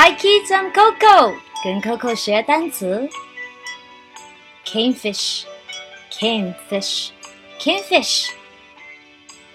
Hi kids, I'm Coco. 跟 Coco 学单词。Kingfish, kingfish, kingfish.